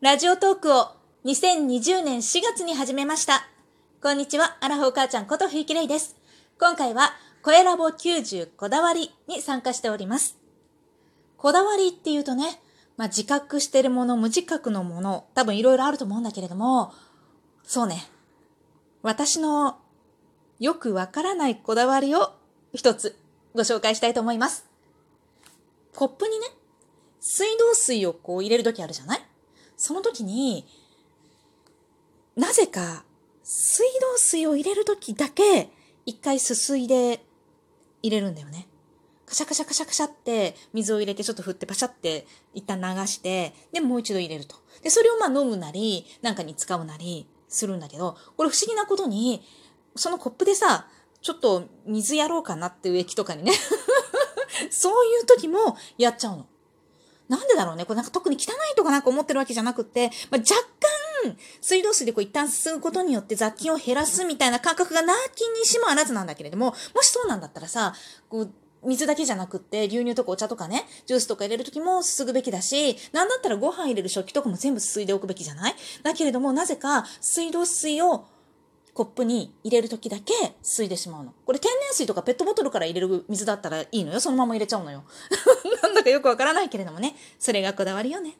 ラジオトークを2020年4月に始めました。こんにちは、アラフォー母ちゃんことふゆきれいです。今回は、声ラボ90こだわりに参加しております。こだわりっていうとね、まあ、自覚してるもの、無自覚のもの、多分いろいろあると思うんだけれども、そうね、私のよくわからないこだわりを一つご紹介したいと思います。コップにね、水道水をこう入れるときあるじゃない？その時に、なぜか水道水を入れるときだけ一回すすいで入れるんだよね。カシャカシャカシャカシャって水を入れてちょっと振ってパシャって一旦流して、でもう一度入れると。で、それをまあ飲むなり、なんかに使うなりするんだけど、これ不思議なことに、そのコップでさ、ちょっと水やろうかなって植木とかにね。そういう時もやっちゃうの。なんでだろうねこれなんか特に汚いとかなんか思ってるわけじゃなくて、まあ、若干、水道水でこう一旦すすぐことによって雑菌を減らすみたいな感覚がなきにしもあらずなんだけれども、もしそうなんだったらさ、こう、水だけじゃなくって、牛乳とかお茶とかね、ジュースとか入れるときもすすぐべきだし、なんだったらご飯入れる食器とかも全部すすいでおくべきじゃない？だけれども、なぜか水道水をコップに入れるときだけ吸いでしまうの。これ天然水とかペットボトルから入れる水だったらいいのよ。そのまま入れちゃうのよ。なんだかよくわからないけれどもね。それがこだわりよね。